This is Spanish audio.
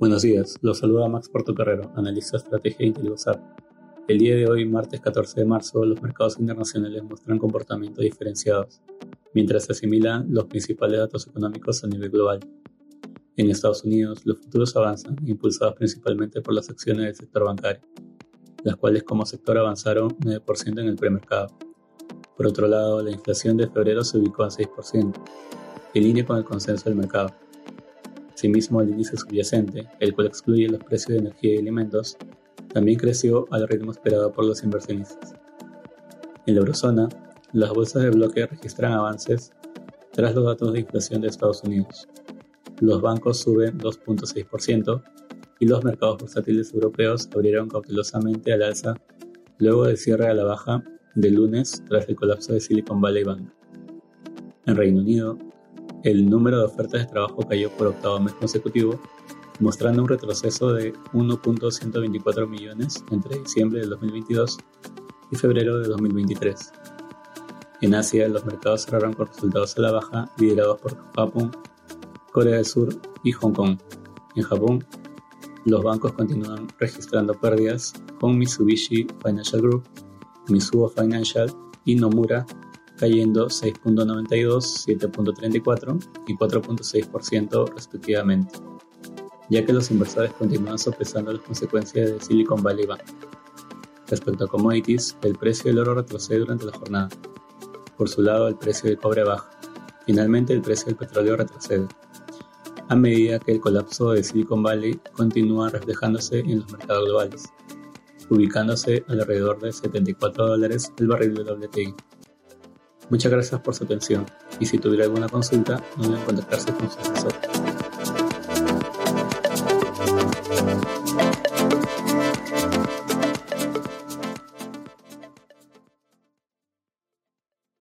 Buenos días, los saluda Max Portocarrero, analista de estrategia de Intelibosat. El día de hoy, martes 14 de marzo, los mercados internacionales muestran comportamientos diferenciados, mientras se asimilan los principales datos económicos a nivel global. En Estados Unidos, los futuros avanzan, impulsados principalmente por las acciones del sector bancario, las cuales como sector avanzaron 9% en el premercado. Por otro lado, la inflación de febrero se ubicó a 6%, en línea con el consenso del mercado. Asimismo, el índice subyacente, el cual excluye los precios de energía y alimentos, también creció al ritmo esperado por los inversionistas. En la eurozona, las bolsas de bloque registran avances tras los datos de inflación de Estados Unidos, los bancos suben 2.6% y los mercados bursátiles europeos abrieron cautelosamente al alza luego del cierre a la baja del lunes tras el colapso de Silicon Valley Bank. En Reino Unido, el número de ofertas de trabajo cayó por octavo mes consecutivo, mostrando un retroceso de 1.124 millones entre diciembre de 2022 y febrero de 2023. En Asia, los mercados cerraron con resultados a la baja, liderados por Japón Corea del Sur y Hong Kong. En Japón, los bancos continúan registrando pérdidas con Mitsubishi Financial Group, Mizuho Financial y Nomura cayendo 6.92, 7.34 y 4.6% respectivamente, ya que los inversores continúan sopesando las consecuencias de Silicon Valley Bank. Respecto a commodities, el precio del oro retrocede durante la jornada. Por su lado, el precio del cobre baja. Finalmente, el precio del petróleo retrocede a medida que el colapso de Silicon Valley continúa reflejándose en los mercados globales, ubicándose alrededor de 74 dólares el barril de WTI. Muchas gracias por su atención y si tuviera alguna consulta, no deben contactarse con su asesor.